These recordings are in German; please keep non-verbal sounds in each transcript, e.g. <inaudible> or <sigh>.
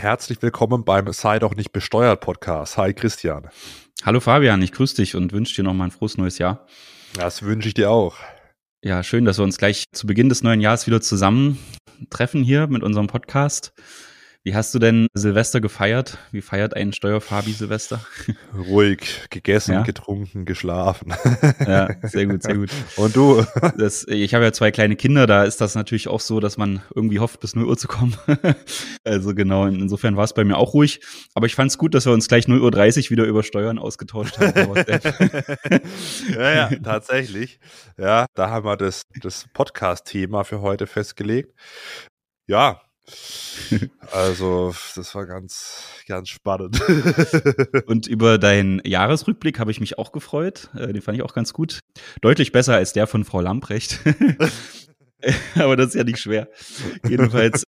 Herzlich willkommen beim Sei doch nicht besteuert Podcast. Hi Christian. Hallo Fabian, ich grüße dich und wünsche dir noch mal ein frohes neues Jahr. Das wünsche ich dir auch. Ja, schön, dass wir uns gleich zu Beginn des neuen Jahres wieder zusammentreffen hier mit unserem Podcast. Wie hast du denn Silvester gefeiert? Wie feiert ein Steuerfabi Silvester? <laughs> Ruhig, gegessen, ja? getrunken, geschlafen. Ja, sehr gut, sehr gut. Und du? Das, ich habe ja zwei kleine Kinder, da ist das natürlich auch so, dass man irgendwie hofft, bis 0 Uhr zu kommen. <laughs> Also genau, insofern war es bei mir auch ruhig. Aber ich fand es gut, dass wir uns gleich 0.30 Uhr wieder über Steuern ausgetauscht haben. <laughs> ja, ja, tatsächlich. Ja, da haben wir das, das Podcast-Thema für heute festgelegt. Ja, <laughs> also, das war ganz, ganz spannend. <laughs> Und über deinen Jahresrückblick habe ich mich auch gefreut. Äh, den fand ich auch ganz gut. Deutlich besser als der von Frau Lamprecht. <laughs> Aber das ist ja nicht schwer. Jedenfalls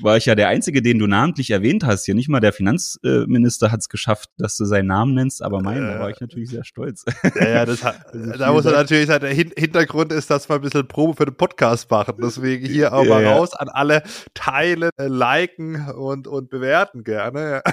war ich ja der Einzige, den du namentlich erwähnt hast. Hier nicht mal der Finanzminister hat es geschafft, dass du seinen Namen nennst, aber meinen, da war ich natürlich sehr stolz. Ja, ja, das hat, <laughs> also da muss man natürlich sagen, der Hintergrund ist, dass wir ein bisschen Probe für den Podcast machen. Deswegen hier auch ja, mal raus an alle teilen, äh, liken und, und bewerten gerne. <laughs>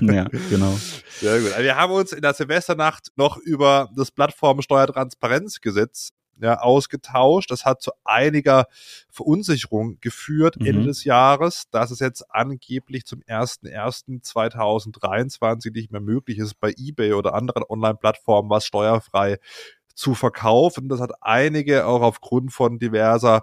Ja, genau. Sehr gut. Also wir haben uns in der Silvesternacht noch über das Plattformsteuertransparenzgesetz ja, ausgetauscht. Das hat zu einiger Verunsicherung geführt mhm. Ende des Jahres, dass es jetzt angeblich zum 01.01.2023 nicht mehr möglich ist, bei eBay oder anderen Online-Plattformen was steuerfrei zu verkaufen. Das hat einige auch aufgrund von diverser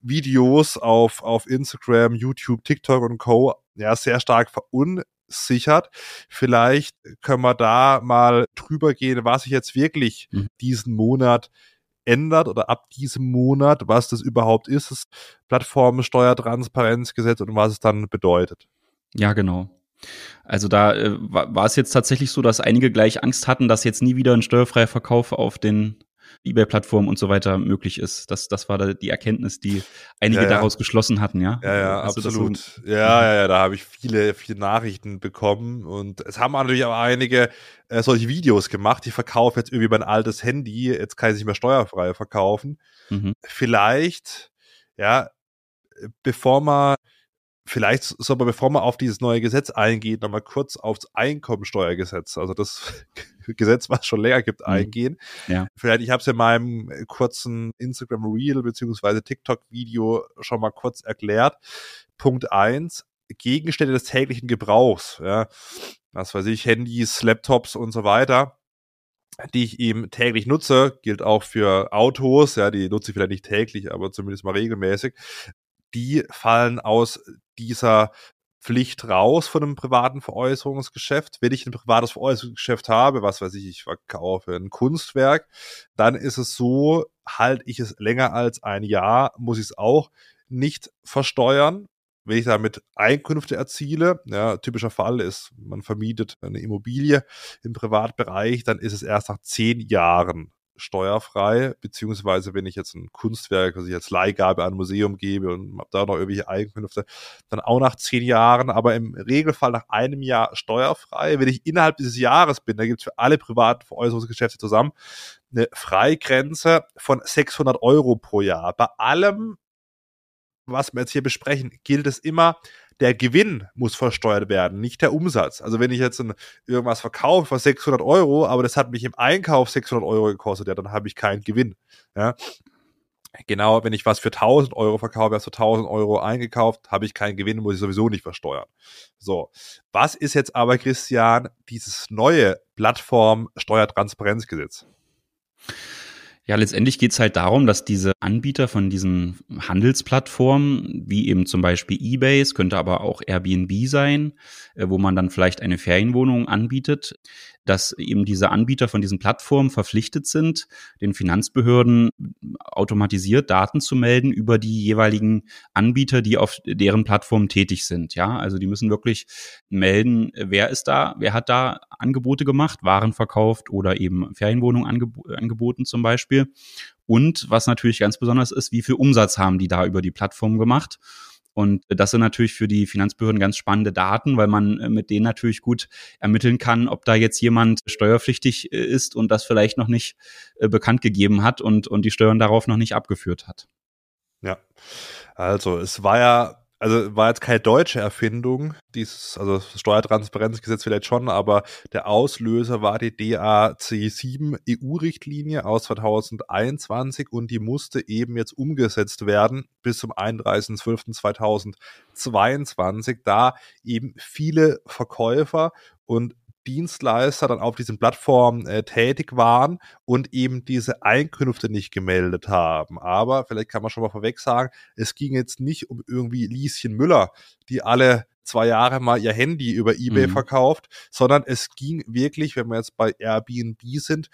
Videos auf, auf Instagram, YouTube, TikTok und Co. ja sehr stark verunsichert. Vielleicht können wir da mal drüber gehen, was sich jetzt wirklich mhm. diesen Monat ändert oder ab diesem Monat, was das überhaupt ist, das Plattformensteuertransparenzgesetz und was es dann bedeutet. Ja, genau. Also da äh, war es jetzt tatsächlich so, dass einige gleich Angst hatten, dass jetzt nie wieder ein steuerfreier Verkauf auf den eBay-Plattform und so weiter möglich ist. Das, das war da die Erkenntnis, die einige ja, ja. daraus geschlossen hatten, ja? Ja, ja, Hast absolut. So? Ja, ja, ja, da habe ich viele, viele Nachrichten bekommen und es haben natürlich auch einige äh, solche Videos gemacht. Ich verkaufe jetzt irgendwie mein altes Handy, jetzt kann ich es nicht mehr steuerfrei verkaufen. Mhm. Vielleicht, ja, bevor man vielleicht soll man, bevor man auf dieses neue Gesetz eingeht, nochmal kurz aufs Einkommensteuergesetz, also das <laughs> Gesetz, was es schon länger gibt, mhm. eingehen. Ja. Vielleicht, ich habe es in meinem kurzen Instagram Reel beziehungsweise TikTok-Video schon mal kurz erklärt. Punkt eins Gegenstände des täglichen Gebrauchs, ja, was weiß ich, Handys, Laptops und so weiter, die ich eben täglich nutze, gilt auch für Autos, ja, die nutze ich vielleicht nicht täglich, aber zumindest mal regelmäßig, die fallen aus dieser Pflicht raus von einem privaten Veräußerungsgeschäft. Wenn ich ein privates Veräußerungsgeschäft habe, was weiß ich, ich verkaufe ein Kunstwerk, dann ist es so, halte ich es länger als ein Jahr, muss ich es auch nicht versteuern. Wenn ich damit Einkünfte erziele, ja, typischer Fall ist, man vermietet eine Immobilie im Privatbereich, dann ist es erst nach zehn Jahren steuerfrei, beziehungsweise wenn ich jetzt ein Kunstwerk, was ich als Leihgabe an ein Museum gebe und habe da noch irgendwelche Einkünfte, dann auch nach zehn Jahren, aber im Regelfall nach einem Jahr steuerfrei. Wenn ich innerhalb dieses Jahres bin, da gibt es für alle privaten Veräußerungsgeschäfte zusammen eine Freigrenze von 600 Euro pro Jahr. Bei allem, was wir jetzt hier besprechen, gilt es immer, der Gewinn muss versteuert werden, nicht der Umsatz. Also wenn ich jetzt ein, irgendwas verkaufe für 600 Euro, aber das hat mich im Einkauf 600 Euro gekostet, ja, dann habe ich keinen Gewinn. Ja. Genau, wenn ich was für 1000 Euro verkaufe, hast du 1000 Euro eingekauft, habe ich keinen Gewinn, muss ich sowieso nicht versteuern. So, was ist jetzt aber, Christian, dieses neue Plattform-Steuertransparenzgesetz? Ja, letztendlich geht's halt darum, dass diese Anbieter von diesen Handelsplattformen, wie eben zum Beispiel eBay, es könnte aber auch Airbnb sein, äh, wo man dann vielleicht eine Ferienwohnung anbietet, dass eben diese Anbieter von diesen Plattformen verpflichtet sind, den Finanzbehörden automatisiert Daten zu melden über die jeweiligen Anbieter, die auf deren Plattform tätig sind. Ja, also die müssen wirklich melden, wer ist da, wer hat da Angebote gemacht, Waren verkauft oder eben Ferienwohnungen angeb angeboten zum Beispiel. Und was natürlich ganz besonders ist, wie viel Umsatz haben die da über die Plattform gemacht? Und das sind natürlich für die Finanzbehörden ganz spannende Daten, weil man äh, mit denen natürlich gut ermitteln kann, ob da jetzt jemand steuerpflichtig äh, ist und das vielleicht noch nicht äh, bekannt gegeben hat und, und die Steuern darauf noch nicht abgeführt hat. Ja, also es war ja also war jetzt keine deutsche Erfindung, dieses, also das Steuertransparenzgesetz vielleicht schon, aber der Auslöser war die DAC 7 EU-Richtlinie aus 2021 und die musste eben jetzt umgesetzt werden bis zum 31.12.2022, da eben viele Verkäufer und Dienstleister dann auf diesen Plattformen äh, tätig waren und eben diese Einkünfte nicht gemeldet haben. Aber vielleicht kann man schon mal vorweg sagen, es ging jetzt nicht um irgendwie Lieschen Müller, die alle zwei Jahre mal ihr Handy über eBay mhm. verkauft, sondern es ging wirklich, wenn wir jetzt bei Airbnb sind,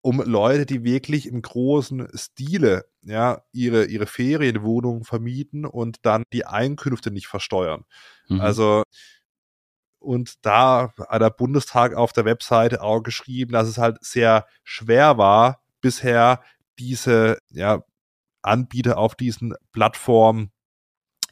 um Leute, die wirklich im großen Stile ja ihre ihre Ferienwohnungen vermieten und dann die Einkünfte nicht versteuern. Mhm. Also und da hat der Bundestag auf der Webseite auch geschrieben, dass es halt sehr schwer war, bisher diese ja, Anbieter auf diesen Plattformen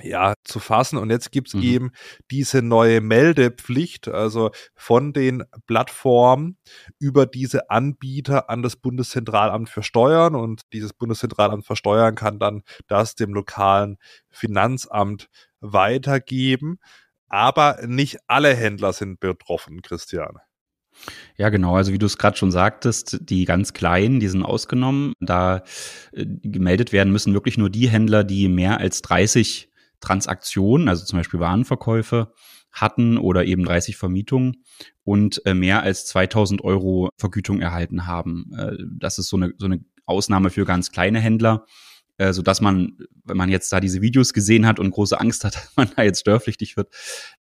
ja, zu fassen. Und jetzt gibt's mhm. eben diese neue Meldepflicht, also von den Plattformen über diese Anbieter an das Bundeszentralamt für Steuern. Und dieses Bundeszentralamt für Steuern kann dann das dem lokalen Finanzamt weitergeben aber nicht alle Händler sind betroffen, Christian. Ja, genau. Also wie du es gerade schon sagtest, die ganz kleinen, die sind ausgenommen. Da äh, gemeldet werden müssen wirklich nur die Händler, die mehr als 30 Transaktionen, also zum Beispiel Warenverkäufe hatten oder eben 30 Vermietungen und äh, mehr als 2000 Euro Vergütung erhalten haben. Äh, das ist so eine, so eine Ausnahme für ganz kleine Händler äh, so dass man, wenn man jetzt da diese Videos gesehen hat und große Angst hat, <laughs> dass man da jetzt störpflichtig wird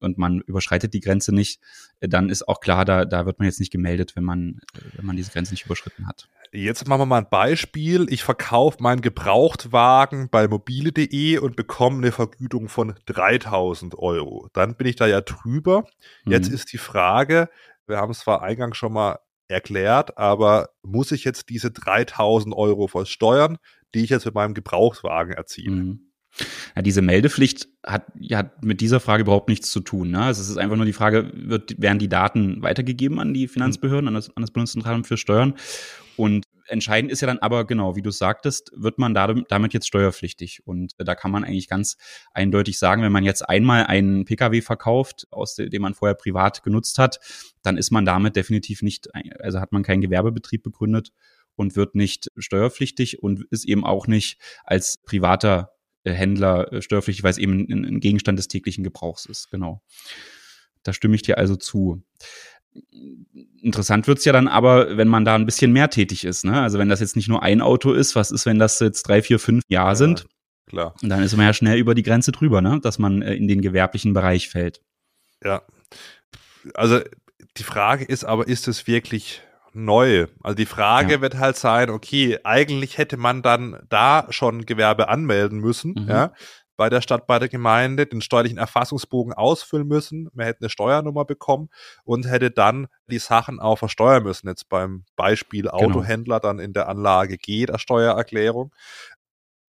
und man überschreitet die Grenze nicht, äh, dann ist auch klar, da, da wird man jetzt nicht gemeldet, wenn man, äh, wenn man diese Grenze nicht überschritten hat. Jetzt machen wir mal ein Beispiel. Ich verkaufe meinen Gebrauchtwagen bei mobile.de und bekomme eine Vergütung von 3000 Euro. Dann bin ich da ja drüber. Jetzt mhm. ist die Frage, wir haben es zwar eingangs schon mal erklärt, aber muss ich jetzt diese 3000 Euro versteuern? Die ich jetzt mit meinem Gebrauchswagen erziele. Mhm. Ja, diese Meldepflicht hat ja mit dieser Frage überhaupt nichts zu tun. Ne? Also es ist einfach nur die Frage, wird, werden die Daten weitergegeben an die Finanzbehörden, an das, an das Bundeszentralamt für Steuern? Und entscheidend ist ja dann aber, genau, wie du sagtest, wird man damit jetzt steuerpflichtig. Und da kann man eigentlich ganz eindeutig sagen, wenn man jetzt einmal einen Pkw verkauft, aus dem, man vorher privat genutzt hat, dann ist man damit definitiv nicht, also hat man keinen Gewerbebetrieb begründet und wird nicht steuerpflichtig und ist eben auch nicht als privater äh, Händler äh, steuerpflichtig, weil es eben ein, Gegenstand des täglichen Gebrauchs ist. Genau. Da stimme ich dir also zu. Interessant wird's ja dann aber, wenn man da ein bisschen mehr tätig ist. Ne? Also wenn das jetzt nicht nur ein Auto ist, was ist, wenn das jetzt drei, vier, fünf Jahre ja, sind? Klar. Und dann ist man ja schnell über die Grenze drüber, ne? dass man äh, in den gewerblichen Bereich fällt. Ja. Also die Frage ist aber, ist es wirklich neu. Also die Frage ja. wird halt sein, okay, eigentlich hätte man dann da schon Gewerbe anmelden müssen, mhm. ja, bei der Stadt, bei der Gemeinde, den steuerlichen Erfassungsbogen ausfüllen müssen, man hätte eine Steuernummer bekommen und hätte dann die Sachen auch versteuern müssen. Jetzt beim Beispiel genau. Autohändler dann in der Anlage G der Steuererklärung.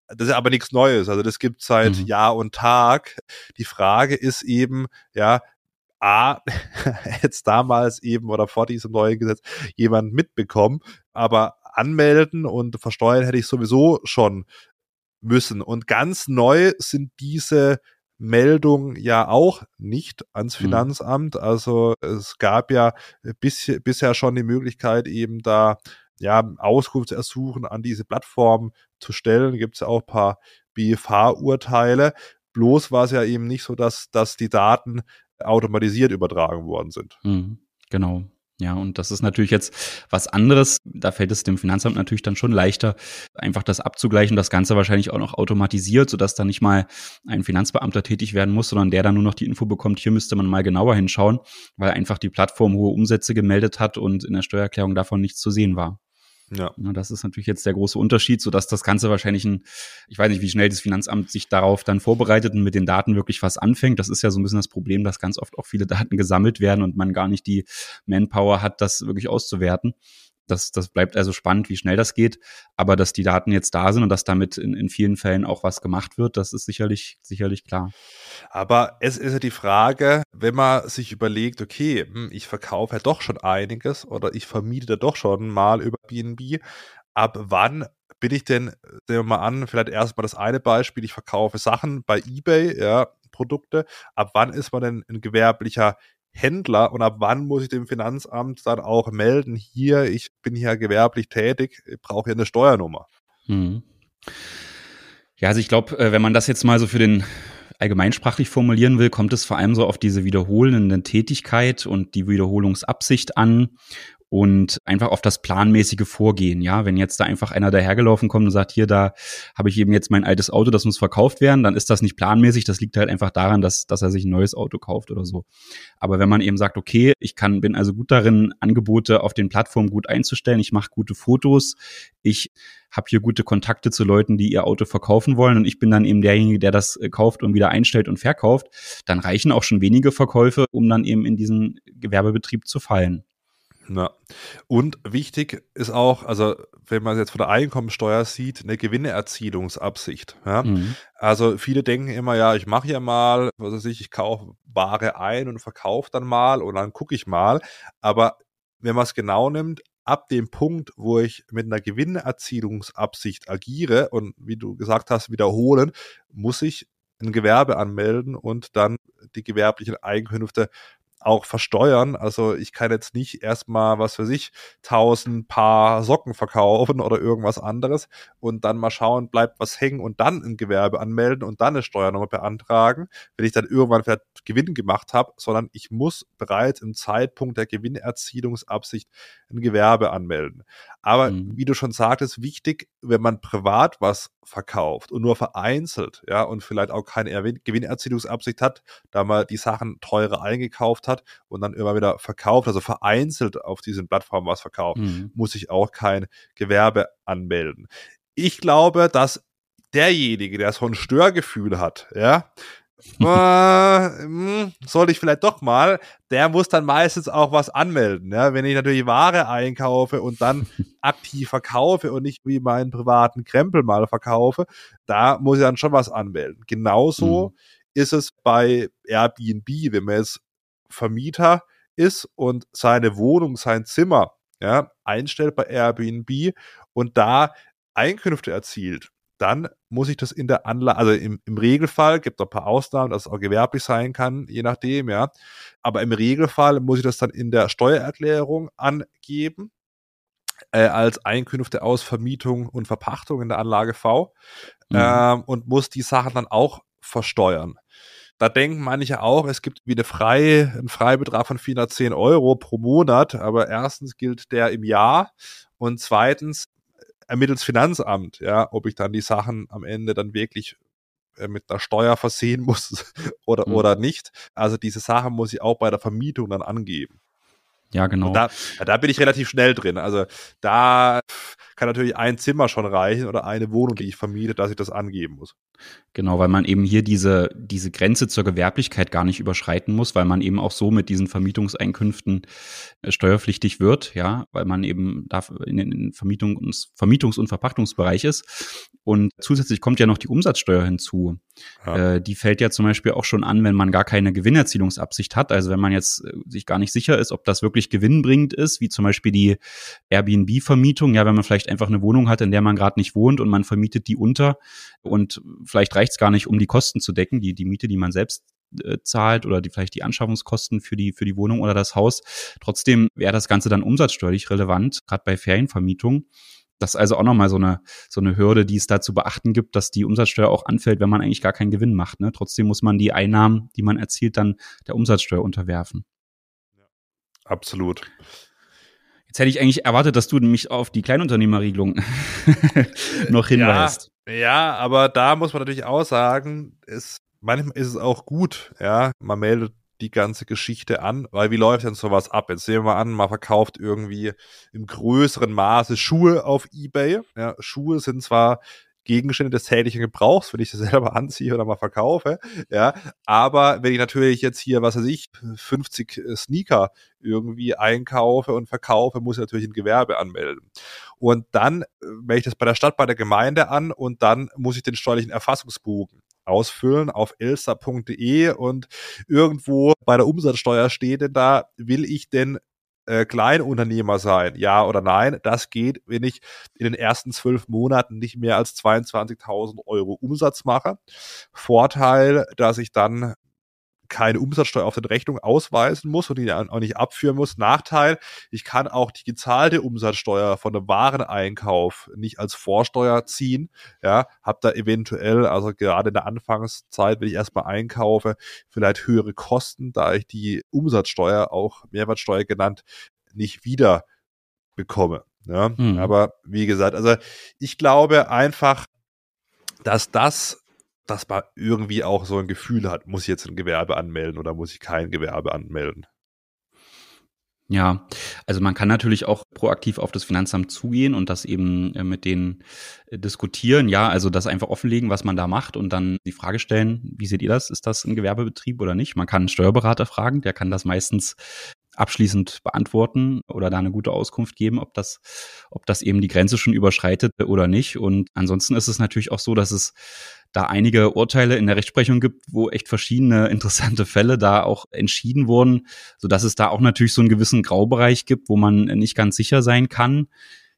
Das ist aber nichts Neues. Also das gibt seit mhm. Jahr und Tag. Die Frage ist eben, ja, A, <laughs> jetzt damals eben oder vor diesem neuen Gesetz jemand mitbekommen, aber anmelden und versteuern hätte ich sowieso schon müssen. Und ganz neu sind diese Meldungen ja auch nicht ans mhm. Finanzamt. Also es gab ja bis, bisher schon die Möglichkeit, eben da ja Auskunft ersuchen an diese Plattform zu stellen. Gibt es auch paar BFH-Urteile. Bloß war es ja eben nicht so, dass, dass die Daten automatisiert übertragen worden sind. Mhm, genau. Ja, und das ist natürlich jetzt was anderes. Da fällt es dem Finanzamt natürlich dann schon leichter, einfach das abzugleichen, das Ganze wahrscheinlich auch noch automatisiert, sodass da nicht mal ein Finanzbeamter tätig werden muss, sondern der dann nur noch die Info bekommt, hier müsste man mal genauer hinschauen, weil einfach die Plattform hohe Umsätze gemeldet hat und in der Steuererklärung davon nichts zu sehen war. Ja. ja. Das ist natürlich jetzt der große Unterschied, so dass das Ganze wahrscheinlich ein, ich weiß nicht, wie schnell das Finanzamt sich darauf dann vorbereitet und mit den Daten wirklich was anfängt. Das ist ja so ein bisschen das Problem, dass ganz oft auch viele Daten gesammelt werden und man gar nicht die Manpower hat, das wirklich auszuwerten. Das, das bleibt also spannend, wie schnell das geht. Aber dass die Daten jetzt da sind und dass damit in, in vielen Fällen auch was gemacht wird, das ist sicherlich, sicherlich klar. Aber es ist ja die Frage, wenn man sich überlegt, okay, hm, ich verkaufe ja doch schon einiges oder ich vermiete doch schon mal über BNB, ab wann bin ich denn, sehen wir mal an, vielleicht erstmal das eine Beispiel, ich verkaufe Sachen bei eBay, ja, Finanzprodukte. Ab wann ist man denn ein gewerblicher Händler und ab wann muss ich dem Finanzamt dann auch melden, hier, ich bin hier gewerblich tätig, brauche hier eine Steuernummer. Hm. Ja, also ich glaube, äh, wenn man das jetzt mal so für den allgemeinsprachlich formulieren will, kommt es vor allem so auf diese wiederholende Tätigkeit und die Wiederholungsabsicht an und einfach auf das planmäßige Vorgehen. Ja, wenn jetzt da einfach einer dahergelaufen kommt und sagt, hier, da habe ich eben jetzt mein altes Auto, das muss verkauft werden, dann ist das nicht planmäßig. Das liegt halt einfach daran, dass, dass er sich ein neues Auto kauft oder so. Aber wenn man eben sagt, okay, ich kann, bin also gut darin, Angebote auf den Plattformen gut einzustellen, ich mache gute Fotos, ich habe hier gute Kontakte zu Leuten, die ihr Auto verkaufen wollen und ich bin dann eben derjenige, der das äh, kauft und wieder einstellt und verkauft, dann reichen auch schon wenige Verkäufe, um dann eben in diesen Gewerbebetrieb zu fallen. Ja. Und wichtig ist auch, also wenn man jetzt von der Einkommensteuer sieht, eine Gewinneerzielungsabsicht. Ja? Mhm. Also viele denken immer, ja, ich mache ja mal, was weiß ich, ich kaufe Ware ein und verkaufe dann mal und dann gucke ich mal. Aber wenn man es genau nimmt, ab dem Punkt, wo ich mit einer Gewinnerzielungsabsicht agiere und wie du gesagt hast, wiederholen, muss ich ein Gewerbe anmelden und dann die gewerblichen Einkünfte auch versteuern. Also ich kann jetzt nicht erstmal, was für sich, tausend Paar Socken verkaufen oder irgendwas anderes und dann mal schauen, bleibt was hängen und dann ein Gewerbe anmelden und dann eine Steuernummer beantragen, wenn ich dann irgendwann vielleicht Gewinn gemacht habe, sondern ich muss bereits im Zeitpunkt der Gewinnerzielungsabsicht ein Gewerbe anmelden. Aber mhm. wie du schon sagtest, wichtig, wenn man privat was verkauft und nur vereinzelt, ja, und vielleicht auch keine Gewinnerzielungsabsicht hat, da man die Sachen teurer eingekauft hat und dann immer wieder verkauft, also vereinzelt auf diesen Plattformen was verkauft, mhm. muss ich auch kein Gewerbe anmelden. Ich glaube, dass derjenige, der so ein Störgefühl hat, ja, äh, sollte ich vielleicht doch mal, der muss dann meistens auch was anmelden. Ja? Wenn ich natürlich Ware einkaufe und dann <laughs> aktiv verkaufe und nicht wie meinen privaten Krempel mal verkaufe, da muss ich dann schon was anmelden. Genauso mhm. ist es bei Airbnb, wenn man jetzt Vermieter ist und seine Wohnung, sein Zimmer ja, einstellt bei Airbnb und da Einkünfte erzielt dann muss ich das in der Anlage, also im, im Regelfall, gibt es ein paar Ausnahmen, dass es auch gewerblich sein kann, je nachdem, ja. Aber im Regelfall muss ich das dann in der Steuererklärung angeben, äh, als Einkünfte aus Vermietung und Verpachtung in der Anlage V mhm. ähm, und muss die Sachen dann auch versteuern. Da denken manche auch, es gibt wie eine Frei, einen Freibetrag von 410 Euro pro Monat, aber erstens gilt der im Jahr und zweitens ermittelt Finanzamt, ja, ob ich dann die Sachen am Ende dann wirklich äh, mit einer Steuer versehen <laughs> muss oder, mhm. oder nicht. Also diese Sachen muss ich auch bei der Vermietung dann angeben. Ja, genau. da, da bin ich relativ schnell drin. Also da kann natürlich ein Zimmer schon reichen oder eine Wohnung, die ich vermiete, dass ich das angeben muss. Genau, weil man eben hier diese, diese Grenze zur Gewerblichkeit gar nicht überschreiten muss, weil man eben auch so mit diesen Vermietungseinkünften äh, steuerpflichtig wird, ja, weil man eben da in den Vermietungs-, Vermietungs und Verpachtungsbereich ist. Und zusätzlich kommt ja noch die Umsatzsteuer hinzu. Ja. Äh, die fällt ja zum Beispiel auch schon an, wenn man gar keine Gewinnerzielungsabsicht hat. Also wenn man jetzt äh, sich gar nicht sicher ist, ob das wirklich gewinnbringend ist, wie zum Beispiel die Airbnb-Vermietung. Ja, wenn man vielleicht einfach eine Wohnung hat, in der man gerade nicht wohnt und man vermietet die unter und vielleicht reicht es gar nicht, um die Kosten zu decken, die, die Miete, die man selbst äh, zahlt oder die vielleicht die Anschaffungskosten für die für die Wohnung oder das Haus. Trotzdem wäre das Ganze dann umsatzsteuerlich relevant, gerade bei Ferienvermietung. Das ist also auch nochmal so eine, so eine Hürde, die es da zu beachten gibt, dass die Umsatzsteuer auch anfällt, wenn man eigentlich gar keinen Gewinn macht. Ne? Trotzdem muss man die Einnahmen, die man erzielt, dann der Umsatzsteuer unterwerfen. Ja, absolut. Jetzt hätte ich eigentlich erwartet, dass du mich auf die Kleinunternehmerregelung <laughs> noch hinweist. Ja, ja, aber da muss man natürlich auch sagen, es, manchmal ist es auch gut, ja, man meldet die ganze Geschichte an, weil wie läuft denn sowas ab? Jetzt sehen wir mal an, man verkauft irgendwie im größeren Maße Schuhe auf Ebay. Ja, Schuhe sind zwar Gegenstände des täglichen Gebrauchs, wenn ich sie <laughs> selber anziehe oder mal verkaufe. Ja, aber wenn ich natürlich jetzt hier, was weiß ich, 50 äh, Sneaker irgendwie einkaufe und verkaufe, muss ich natürlich ein Gewerbe anmelden. Und dann äh, melde ich das bei der Stadt, bei der Gemeinde an und dann muss ich den steuerlichen Erfassungsbogen ausfüllen auf elsa.de und irgendwo bei der Umsatzsteuer steht denn da, will ich denn äh, Kleinunternehmer sein, ja oder nein? Das geht, wenn ich in den ersten zwölf Monaten nicht mehr als 22.000 Euro Umsatz mache. Vorteil, dass ich dann keine Umsatzsteuer auf den Rechnung ausweisen muss und die auch nicht abführen muss. Nachteil, ich kann auch die gezahlte Umsatzsteuer von einem Wareneinkauf nicht als Vorsteuer ziehen. Ja, habe da eventuell, also gerade in der Anfangszeit, wenn ich erstmal einkaufe, vielleicht höhere Kosten, da ich die Umsatzsteuer, auch Mehrwertsteuer genannt, nicht wieder bekomme. Ja, mhm. aber wie gesagt, also ich glaube einfach, dass das dass man irgendwie auch so ein Gefühl hat, muss ich jetzt ein Gewerbe anmelden oder muss ich kein Gewerbe anmelden? Ja, also man kann natürlich auch proaktiv auf das Finanzamt zugehen und das eben äh, mit denen äh, diskutieren. Ja, also das einfach offenlegen, was man da macht und dann die Frage stellen, wie seht ihr das? Ist das ein Gewerbebetrieb oder nicht? Man kann einen Steuerberater fragen, der kann das meistens abschließend beantworten oder da eine gute Auskunft geben, ob das, ob das eben die Grenze schon überschreitet oder nicht. Und ansonsten ist es natürlich auch so, dass es da einige Urteile in der Rechtsprechung gibt, wo echt verschiedene <laughs> interessante Fälle da auch entschieden wurden, so dass es da auch natürlich so einen gewissen Graubereich gibt, wo man nicht ganz sicher sein kann.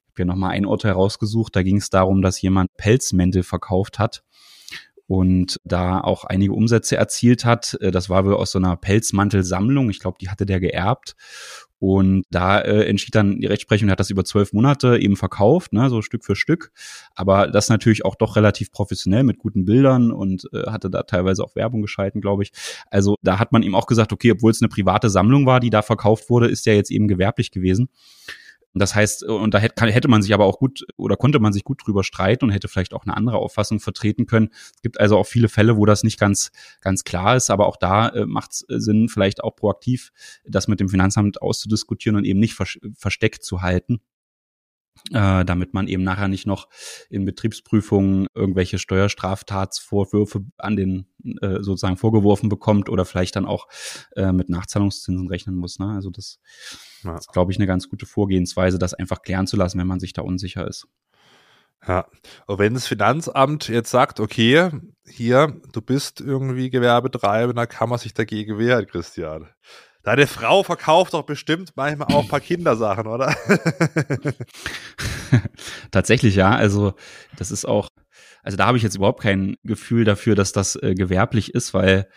Ich habe ja nochmal ein Urteil rausgesucht, da ging es darum, dass jemand Pelzmäntel verkauft hat und da auch einige Umsätze erzielt hat. Äh, das war wohl aus so einer Pelzmantelsammlung. Ich glaube, die hatte der geerbt. Und da äh, entschied dann die Rechtsprechung, hat das über zwölf Monate eben verkauft, ne, so Stück für Stück. Aber das natürlich auch doch relativ professionell mit guten Bildern und äh, hatte da teilweise auch Werbung geschalten, glaube ich. Also da hat man ihm auch gesagt, okay, obwohl es eine private Sammlung war, die da verkauft wurde, ist ja jetzt eben gewerblich gewesen. Das heißt, und da hätte man sich aber auch gut oder konnte man sich gut drüber streiten und hätte vielleicht auch eine andere Auffassung vertreten können. Es gibt also auch viele Fälle, wo das nicht ganz, ganz klar ist, aber auch da äh, macht es äh, Sinn, vielleicht auch proaktiv das mit dem Finanzamt auszudiskutieren und eben nicht versteckt zu halten. Äh, damit man eben nachher nicht noch in Betriebsprüfungen irgendwelche Steuerstraftatsvorwürfe an den äh, sozusagen vorgeworfen bekommt oder vielleicht dann auch äh, mit Nachzahlungszinsen rechnen muss. Ne? Also das ja. ist, glaube ich, eine ganz gute Vorgehensweise, das einfach klären zu lassen, wenn man sich da unsicher ist. Ja, und wenn das Finanzamt jetzt sagt, okay, hier, du bist irgendwie Gewerbetreibender, kann man sich dagegen wehren, Christian. Deine Frau verkauft doch bestimmt manchmal auch ein paar Kindersachen, oder? <laughs> Tatsächlich, ja. Also, das ist auch, also da habe ich jetzt überhaupt kein Gefühl dafür, dass das äh, gewerblich ist, weil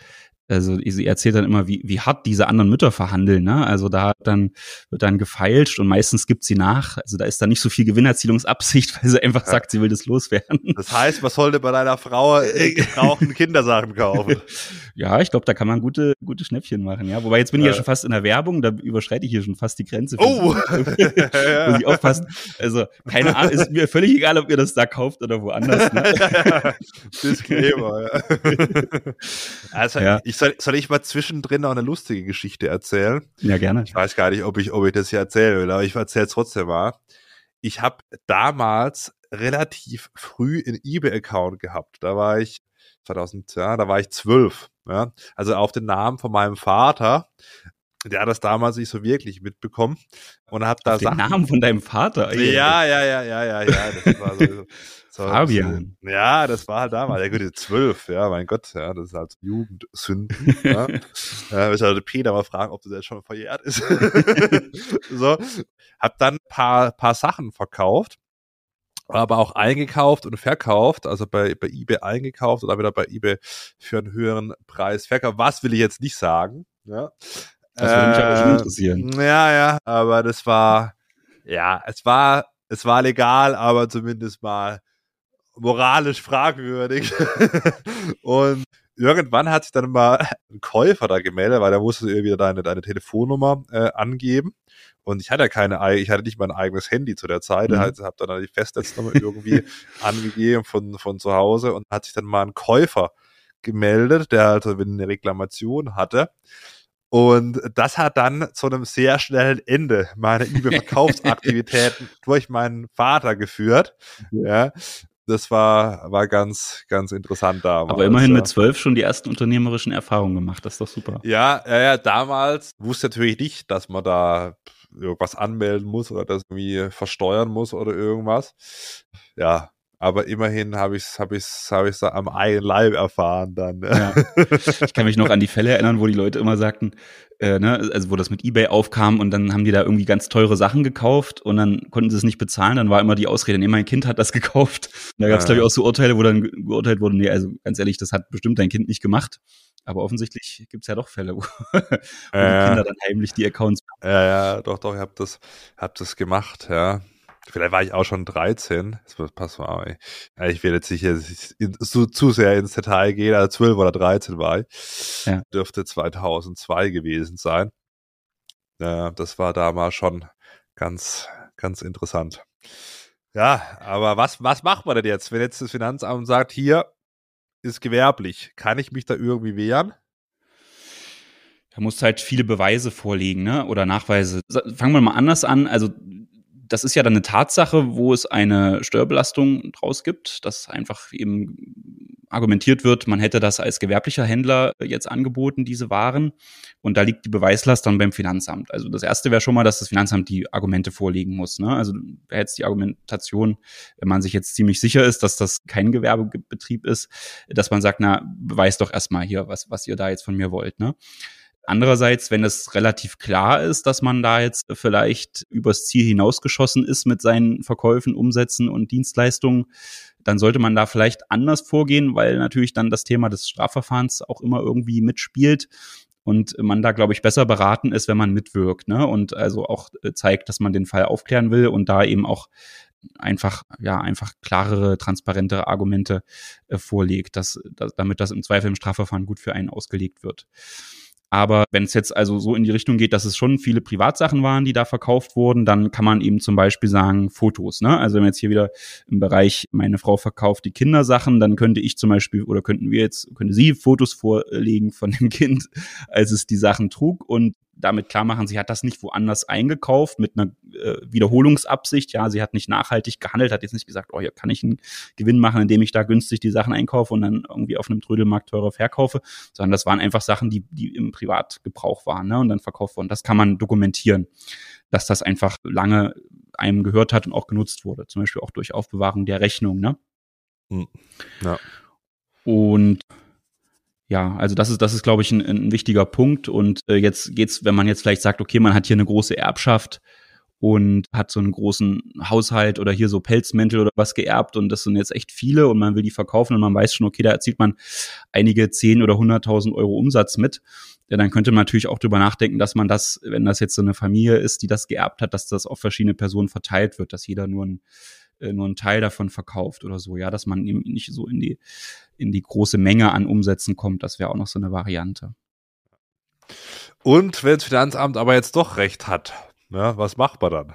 also sie erzählt dann immer, wie, wie hart diese anderen Mütter verhandeln. Ne? Also da dann wird dann gefeilscht und meistens gibt sie nach. Also da ist dann nicht so viel Gewinnerzielungsabsicht, <laughs> weil sie einfach ja. sagt, sie will das loswerden. Das heißt, was sollte bei deiner Frau äh, <laughs> gebrauchten Kindersachen kaufen? ja, ich glaube, da kann man gute, gute Schnäppchen machen. Ja, wobei jetzt bin ich ja schon fast in der Werbung, da überschreite ich hier schon fast die Grenze. Oh, ja. <laughs> muss ich aufpassen. Also keine Ahnung, ist mir völlig egal, ob ihr das da kauft oder woanders. Ne? Disclaimer. Ja. Also ja. ich soll, soll ich mal zwischendrin noch eine lustige Geschichte erzählen? Ja, gerne. Ich weiß gar nicht, ob ich, ob ich das hier erzählen will, aber ich erzähle es trotzdem mal. Ich habe damals relativ früh einen eBay-Account gehabt. Da war ich 2000, ja, da war ich zwölf. Ja, also auf den Namen von meinem Vater. Der hat das damals nicht so wirklich mitbekommen und hat da auf Den Namen von deinem Vater. Ja, ja, ja, ja, ja, ja. Das war so, so, <laughs> Fabian. So, ja, das war halt damals. Ja, gut, zwölf, ja, mein Gott, ja, das ist halt Jugendsünden. <laughs> ja. ja, ich sollte Peter mal fragen, ob das jetzt schon verjährt ist. <laughs> so, hab dann paar, paar Sachen verkauft aber auch eingekauft und verkauft, also bei, bei eBay eingekauft oder wieder bei eBay für einen höheren Preis verkauft. Was will ich jetzt nicht sagen? Ja. Das würde mich äh, interessieren. Ja, ja, aber das war, ja, es war, es war legal, aber zumindest mal moralisch fragwürdig. <laughs> und irgendwann hat sich dann mal ein Käufer da gemeldet, weil der musste irgendwie deine, deine Telefonnummer äh, angeben. Und ich hatte ja keine, ich hatte nicht mein eigenes Handy zu der Zeit, mhm. also habe dann die Festnetznummer irgendwie <laughs> angegeben von, von zu Hause und hat sich dann mal ein Käufer gemeldet, der also eine Reklamation hatte. Und das hat dann zu einem sehr schnellen Ende meiner eBay-Verkaufsaktivitäten <laughs> durch meinen Vater geführt. Ja, das war, war ganz, ganz interessant damals. Aber immerhin mit zwölf schon die ersten unternehmerischen Erfahrungen gemacht, das ist doch super. Ja, ja, ja, damals wusste natürlich nicht, dass man da irgendwas anmelden muss oder das irgendwie versteuern muss oder irgendwas. Ja, aber immerhin habe ich es hab ich's, hab ich's am eigenen Leib erfahren dann. Ja. Ich kann mich noch an die Fälle erinnern, wo die Leute immer sagten, äh, ne, also wo das mit Ebay aufkam und dann haben die da irgendwie ganz teure Sachen gekauft und dann konnten sie es nicht bezahlen, dann war immer die Ausrede, nee, mein Kind hat das <laughs> gekauft. Und da gab es, ja. glaube ich, auch so Urteile, wo dann geurteilt wurde, nee, also ganz ehrlich, das hat bestimmt dein Kind nicht gemacht. Aber offensichtlich gibt es ja doch Fälle, wo, <laughs> wo äh, die Kinder dann heimlich die Accounts. Ja, ja, doch, doch, ich habe das, hab das gemacht, ja. Vielleicht war ich auch schon 13. Das passt mal. Ey. Ich werde jetzt sicher zu, zu sehr ins Detail gehen. Also 12 oder 13 war ich. Ja. Dürfte 2002 gewesen sein. Ja, das war damals schon ganz, ganz interessant. Ja, aber was, was macht man denn jetzt, wenn jetzt das Finanzamt sagt, hier ist gewerblich? Kann ich mich da irgendwie wehren? Da musst halt viele Beweise vorlegen, ne? Oder Nachweise. Fangen wir mal anders an. Also das ist ja dann eine Tatsache, wo es eine Steuerbelastung draus gibt, dass einfach eben argumentiert wird, man hätte das als gewerblicher Händler jetzt angeboten, diese Waren. Und da liegt die Beweislast dann beim Finanzamt. Also das erste wäre schon mal, dass das Finanzamt die Argumente vorlegen muss. Ne? Also wäre jetzt die Argumentation, wenn man sich jetzt ziemlich sicher ist, dass das kein Gewerbebetrieb ist, dass man sagt, na, beweist doch erstmal hier, was, was ihr da jetzt von mir wollt. Ne? Andererseits, wenn es relativ klar ist, dass man da jetzt vielleicht übers Ziel hinausgeschossen ist mit seinen Verkäufen, Umsätzen und Dienstleistungen, dann sollte man da vielleicht anders vorgehen, weil natürlich dann das Thema des Strafverfahrens auch immer irgendwie mitspielt und man da, glaube ich, besser beraten ist, wenn man mitwirkt, ne? Und also auch äh, zeigt, dass man den Fall aufklären will und da eben auch einfach, ja, einfach klarere, transparentere Argumente äh, vorlegt, dass, dass, damit das im Zweifel im Strafverfahren gut für einen ausgelegt wird. Aber wenn es jetzt also so in die Richtung geht, dass es schon viele Privatsachen waren, die da verkauft wurden, dann kann man eben zum Beispiel sagen Fotos. Ne? Also wenn wir jetzt hier wieder im Bereich meine Frau verkauft die Kindersachen, dann könnte ich zum Beispiel oder könnten wir jetzt, könnte sie Fotos vorlegen von dem <laughs> Kind, als es die Sachen trug und damit klar machen, sie hat das nicht woanders eingekauft mit einer äh, Wiederholungsabsicht. Ja, sie hat nicht nachhaltig gehandelt, hat jetzt nicht gesagt, oh, hier kann ich einen Gewinn machen, indem ich da günstig die Sachen einkaufe und dann irgendwie auf einem Trödelmarkt teurer verkaufe, sondern das waren einfach Sachen, die, die im Privatgebrauch waren ne, und dann verkauft wurden. Das kann man dokumentieren, dass das einfach lange einem gehört hat und auch genutzt wurde. Zum Beispiel auch durch Aufbewahrung der Rechnung. Ne? Hm. Ja. Und ja, also das ist, das ist, glaube ich, ein, ein wichtiger Punkt. Und äh, jetzt geht's, wenn man jetzt vielleicht sagt, okay, man hat hier eine große Erbschaft und hat so einen großen Haushalt oder hier so Pelzmäntel oder was geerbt und das sind jetzt echt viele und man will die verkaufen und man weiß schon, okay, da erzielt man einige zehn oder hunderttausend Euro Umsatz mit. Ja, dann könnte man natürlich auch drüber nachdenken, dass man das, wenn das jetzt so eine Familie ist, die das geerbt hat, dass das auf verschiedene Personen verteilt wird, dass jeder nur ein äh, nur einen Teil davon verkauft oder so, ja, dass man eben nicht so in die, in die große Menge an Umsätzen kommt. Das wäre auch noch so eine Variante. Und wenn das Finanzamt aber jetzt doch recht hat, ne, was macht man dann?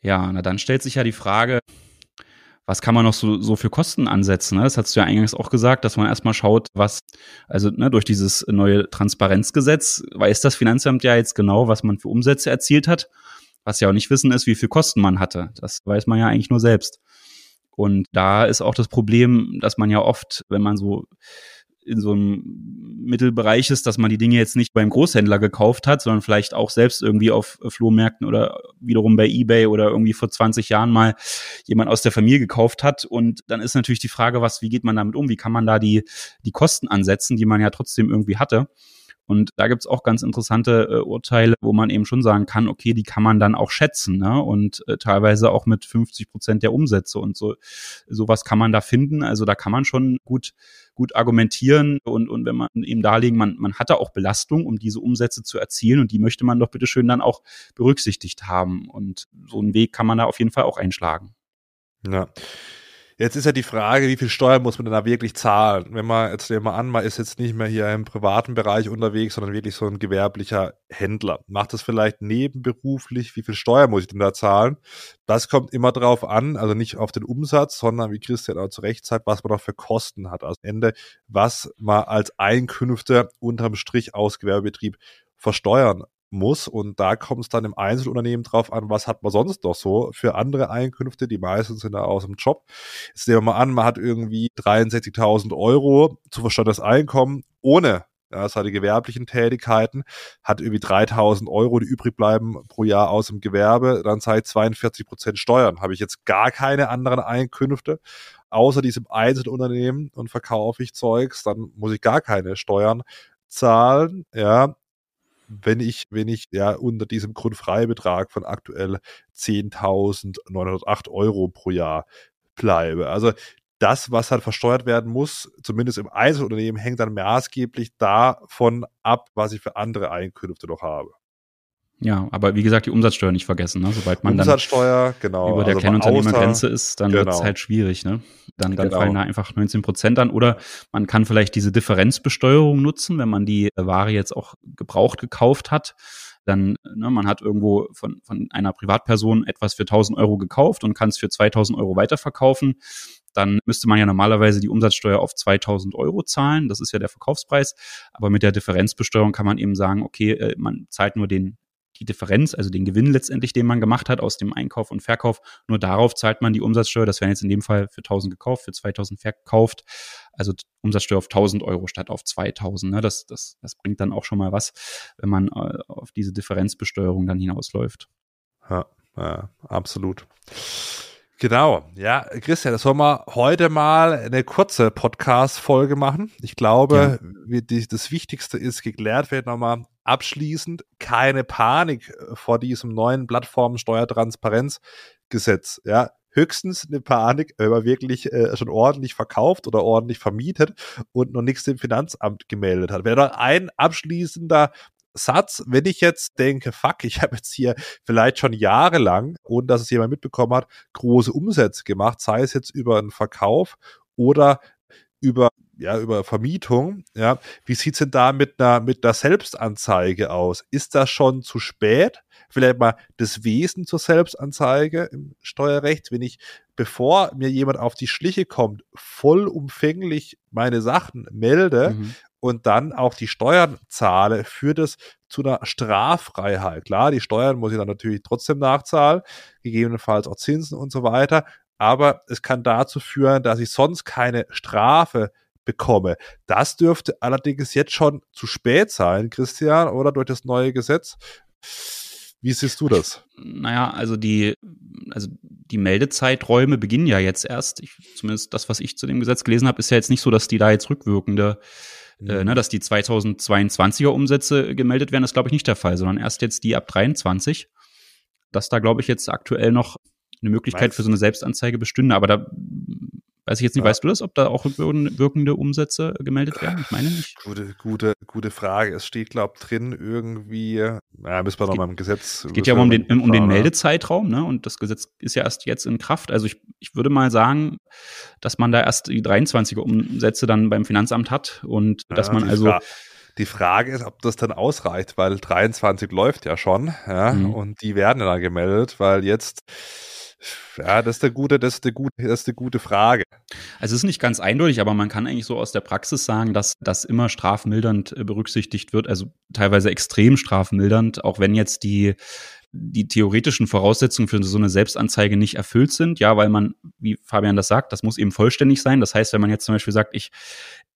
Ja, na dann stellt sich ja die Frage, was kann man noch so, so für Kosten ansetzen? Ne? Das hast du ja eingangs auch gesagt, dass man erstmal schaut, was, also ne, durch dieses neue Transparenzgesetz weiß das Finanzamt ja jetzt genau, was man für Umsätze erzielt hat was ja auch nicht wissen ist, wie viel Kosten man hatte. Das weiß man ja eigentlich nur selbst. Und da ist auch das Problem, dass man ja oft, wenn man so in so einem Mittelbereich ist, dass man die Dinge jetzt nicht beim Großhändler gekauft hat, sondern vielleicht auch selbst irgendwie auf Flohmärkten oder wiederum bei eBay oder irgendwie vor 20 Jahren mal jemand aus der Familie gekauft hat. Und dann ist natürlich die Frage, was, wie geht man damit um? Wie kann man da die, die Kosten ansetzen, die man ja trotzdem irgendwie hatte? Und da gibt's auch ganz interessante äh, Urteile, wo man eben schon sagen kann, okay, die kann man dann auch schätzen, ne? Und äh, teilweise auch mit 50 Prozent der Umsätze und so. Sowas kann man da finden. Also da kann man schon gut gut argumentieren und, und wenn man eben darlegen, man, man hatte auch Belastung, um diese Umsätze zu erzielen und die möchte man doch bitteschön dann auch berücksichtigt haben. Und so einen Weg kann man da auf jeden Fall auch einschlagen. Ja. Jetzt ist ja die Frage, wie viel Steuern muss man denn da wirklich zahlen? Wenn man, jetzt nehmen wir an, man ist jetzt nicht mehr hier im privaten Bereich unterwegs, sondern wirklich so ein gewerblicher Händler. Macht das vielleicht nebenberuflich? Wie viel Steuer muss ich denn da zahlen? Das kommt immer drauf an, also nicht auf den Umsatz, sondern wie Christian auch zu Recht sagt, was man noch für Kosten hat. Also am Ende, was man als Einkünfte unterm Strich aus Gewerbebetrieb versteuern muss. Und da kommt es dann im Einzelunternehmen drauf an, was hat man sonst noch so für andere Einkünfte. Die meisten sind da aus dem Job. Jetzt nehmen wir mal an, man hat irgendwie 63.000 Euro zu versteuerndes Einkommen ohne ja, seine gewerblichen Tätigkeiten, hat irgendwie 3000 Euro, die übrig bleiben pro Jahr aus dem Gewerbe, dann seit 42 Prozent Steuern. Habe ich jetzt gar keine anderen Einkünfte, außer diesem Einzelunternehmen und verkaufe ich Zeugs, dann muss ich gar keine Steuern zahlen, ja, wenn ich, wenn ich ja unter diesem Grundfreibetrag von aktuell 10.908 Euro pro Jahr bleibe. Also das, was halt versteuert werden muss, zumindest im Einzelunternehmen, hängt dann maßgeblich davon ab, was ich für andere Einkünfte noch habe. Ja, aber wie gesagt, die Umsatzsteuer nicht vergessen. Ne? Sobald man Umsatzsteuer, dann genau, über der also Kleinunternehmergrenze ist, dann genau. wird es halt schwierig. Ne? Dann, dann genau. fallen da einfach 19 Prozent an. Oder man kann vielleicht diese Differenzbesteuerung nutzen, wenn man die Ware jetzt auch gebraucht gekauft hat. Dann, ne, man hat irgendwo von, von einer Privatperson etwas für 1000 Euro gekauft und kann es für 2000 Euro weiterverkaufen dann müsste man ja normalerweise die Umsatzsteuer auf 2000 Euro zahlen. Das ist ja der Verkaufspreis. Aber mit der Differenzbesteuerung kann man eben sagen, okay, äh, man zahlt nur den die Differenz, also den Gewinn letztendlich, den man gemacht hat aus dem Einkauf und Verkauf, nur darauf zahlt man die Umsatzsteuer. Das wären jetzt in dem Fall für 1000 gekauft, für 2000 verkauft. Also Umsatzsteuer auf 1000 Euro statt auf 2000. Ne? Das, das, das bringt dann auch schon mal was, wenn man äh, auf diese Differenzbesteuerung dann hinausläuft. Ja, ja absolut. Genau, ja, Christian, das wollen wir heute mal eine kurze Podcast-Folge machen. Ich glaube, ja. die, das Wichtigste ist geklärt wird nochmal abschließend. Keine Panik vor diesem neuen Plattformensteuertransparenzgesetz. Ja, höchstens eine Panik, wenn man wirklich äh, schon ordentlich verkauft oder ordentlich vermietet und noch nichts dem Finanzamt gemeldet hat. Wäre doch ein abschließender Satz, wenn ich jetzt denke, fuck, ich habe jetzt hier vielleicht schon jahrelang, ohne dass es jemand mitbekommen hat, große Umsätze gemacht, sei es jetzt über einen Verkauf oder über ja, über Vermietung, ja, wie sieht's denn da mit einer, mit einer Selbstanzeige aus? Ist das schon zu spät? Vielleicht mal das Wesen zur Selbstanzeige im Steuerrecht, wenn ich, bevor mir jemand auf die Schliche kommt, vollumfänglich meine Sachen melde mhm und dann auch die Steuern zahle, führt es zu einer Straffreiheit. Klar, die Steuern muss ich dann natürlich trotzdem nachzahlen, gegebenenfalls auch Zinsen und so weiter, aber es kann dazu führen, dass ich sonst keine Strafe bekomme. Das dürfte allerdings jetzt schon zu spät sein, Christian, oder durch das neue Gesetz. Wie siehst du das? Naja, also die, also die Meldezeiträume beginnen ja jetzt erst. Ich, zumindest das, was ich zu dem Gesetz gelesen habe, ist ja jetzt nicht so, dass die da jetzt rückwirkende äh, ne, dass die 2022er Umsätze gemeldet werden, ist, glaube ich, nicht der Fall, sondern erst jetzt die ab 23. Dass da, glaube ich, jetzt aktuell noch eine Möglichkeit Weiß. für so eine Selbstanzeige bestünde. Aber da Weiß ich jetzt nicht, ja. weißt du das, ob da auch wirkende Umsätze gemeldet werden? Ich meine nicht. Gute, gute, gute Frage. Es steht, glaube ich, drin irgendwie, ja, müssen wir nochmal im Gesetz. Es geht ja um den, um den Meldezeitraum, ne? Und das Gesetz ist ja erst jetzt in Kraft. Also ich, ich würde mal sagen, dass man da erst die 23er Umsätze dann beim Finanzamt hat und ja, dass man also. Fra die Frage ist, ob das dann ausreicht, weil 23 läuft ja schon, ja, mhm. und die werden dann gemeldet, weil jetzt ja, das ist eine gute, das ist eine gute, das ist eine gute Frage. Also es ist nicht ganz eindeutig, aber man kann eigentlich so aus der Praxis sagen, dass das immer strafmildernd äh, berücksichtigt wird, also teilweise extrem strafmildernd, auch wenn jetzt die die theoretischen Voraussetzungen für so eine Selbstanzeige nicht erfüllt sind, ja, weil man, wie Fabian das sagt, das muss eben vollständig sein. Das heißt, wenn man jetzt zum Beispiel sagt, ich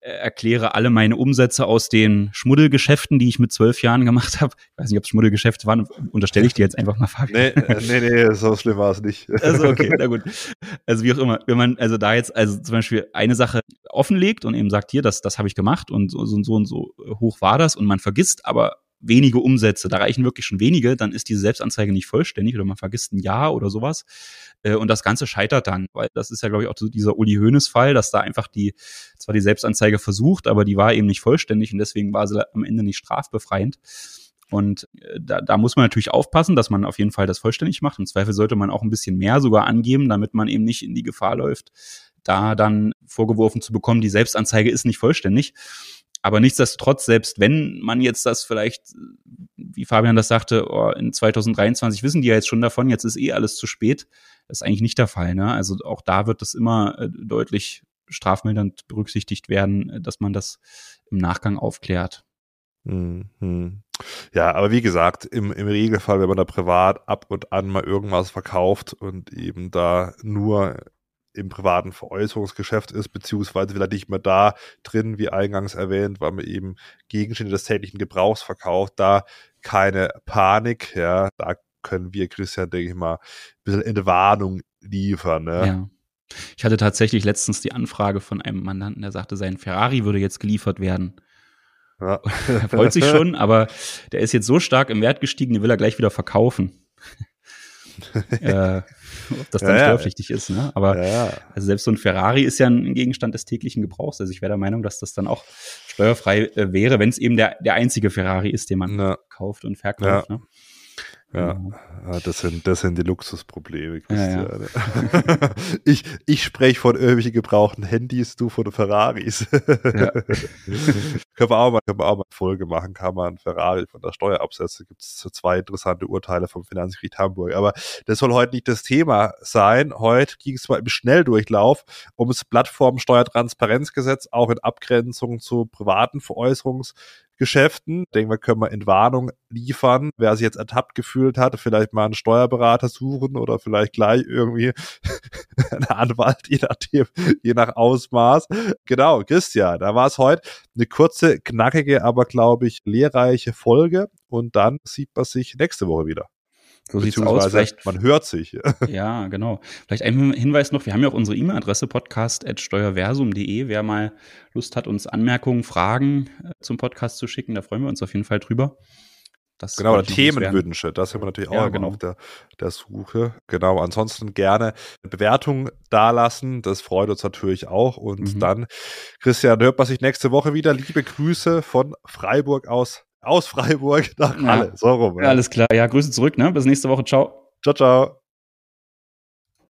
erkläre alle meine Umsätze aus den Schmuddelgeschäften, die ich mit zwölf Jahren gemacht habe. Ich weiß nicht, ob es Schmuddelgeschäfte waren, unterstelle ich dir jetzt einfach mal, Fabian. Nee, äh, nee, nee, so schlimm war es nicht. Also okay, <laughs> na gut. Also wie auch immer, wenn man also da jetzt also zum Beispiel eine Sache offenlegt und eben sagt, hier, das, das habe ich gemacht und so, so und so und so hoch war das und man vergisst aber wenige Umsätze, da reichen wirklich schon wenige, dann ist diese Selbstanzeige nicht vollständig oder man vergisst ein Jahr oder sowas. Äh, und das Ganze scheitert dann, weil das ist ja, glaube ich, auch dieser Uli Hoeneß-Fall, dass da einfach die, zwar die Selbstanzeige versucht, aber die war eben nicht vollständig und deswegen war sie am Ende nicht strafbefreiend. Und äh, da, da muss man natürlich aufpassen, dass man auf jeden Fall das vollständig macht. Im Zweifel sollte man auch ein bisschen mehr sogar angeben, damit man eben nicht in die Gefahr läuft, da dann vorgeworfen zu bekommen, die Selbstanzeige ist nicht vollständig. Aber nichtsdestotrotz, selbst wenn man jetzt das vielleicht, wie Fabian das sagte, oh, in 2023 wissen die ja jetzt schon davon, jetzt ist eh alles zu spät, ist eigentlich nicht der Fall. Ne? Also auch da wird das immer äh, deutlich strafmildernd berücksichtigt werden, äh, dass man das im Nachgang aufklärt. Mhm. Ja, aber wie gesagt, im, im Regelfall, wenn man da privat ab und an mal irgendwas verkauft und eben da nur im privaten Veräußerungsgeschäft ist, beziehungsweise vielleicht nicht mehr da drin, wie eingangs erwähnt, weil man eben Gegenstände des täglichen Gebrauchs verkauft. Da keine Panik, ja, da können wir, Christian, denke ich mal, ein bisschen Entwarnung liefern. Ne? Ja. Ich hatte tatsächlich letztens die Anfrage von einem Mandanten, der sagte, sein Ferrari würde jetzt geliefert werden. Ja. <laughs> er freut sich schon, aber der ist jetzt so stark im Wert gestiegen, den will er gleich wieder verkaufen. <laughs> äh, ob das dann ja, steuerpflichtig ja. ist, ne? Aber ja, also selbst so ein Ferrari ist ja ein Gegenstand des täglichen Gebrauchs. Also ich wäre der Meinung, dass das dann auch steuerfrei äh, wäre, wenn es eben der, der einzige Ferrari ist, den man kauft und verkauft. Ne? Ja, ja, das sind, das sind die Luxusprobleme, Christian. Ja, ja. <laughs> ich ich spreche von irgendwelchen gebrauchten Handys, du von Ferraris. <laughs> Ja. können, wir auch mal, können wir auch mal eine Folge machen, kann man Ferrari von der Steuer absetzen. Gibt es zwei interessante Urteile vom Finanzgericht Hamburg. Aber das soll heute nicht das Thema sein. Heute ging es mal im Schnelldurchlauf ums Plattformsteuertransparenzgesetz, auch in Abgrenzung zu privaten Veräußerungs Geschäften. Denken wir, können wir Entwarnung liefern. Wer sich jetzt ertappt gefühlt hat, vielleicht mal einen Steuerberater suchen oder vielleicht gleich irgendwie <laughs> einen Anwalt, je nachdem, je nach Ausmaß. Genau, Christian, da war es heute eine kurze, knackige, aber glaube ich, lehrreiche Folge. Und dann sieht man sich nächste Woche wieder. So sieht's aus. Vielleicht, man hört sich. <laughs> ja, genau. Vielleicht ein Hinweis noch, wir haben ja auch unsere E-Mail-Adresse podcast.steuerversum.de. Wer mal Lust hat, uns Anmerkungen, Fragen äh, zum Podcast zu schicken, da freuen wir uns auf jeden Fall drüber. Das genau, oder Themenwünsche, das haben wir natürlich ja, auch genau. auf der, der Suche. Genau, ansonsten gerne eine Bewertung dalassen, das freut uns natürlich auch. Und mhm. dann, Christian, hört man sich nächste Woche wieder. Liebe Grüße von Freiburg aus aus Freiburg nach Halle. Ja. So rum. Ja. Alles klar. Ja, Grüße zurück. Ne? Bis nächste Woche. Ciao. Ciao, ciao.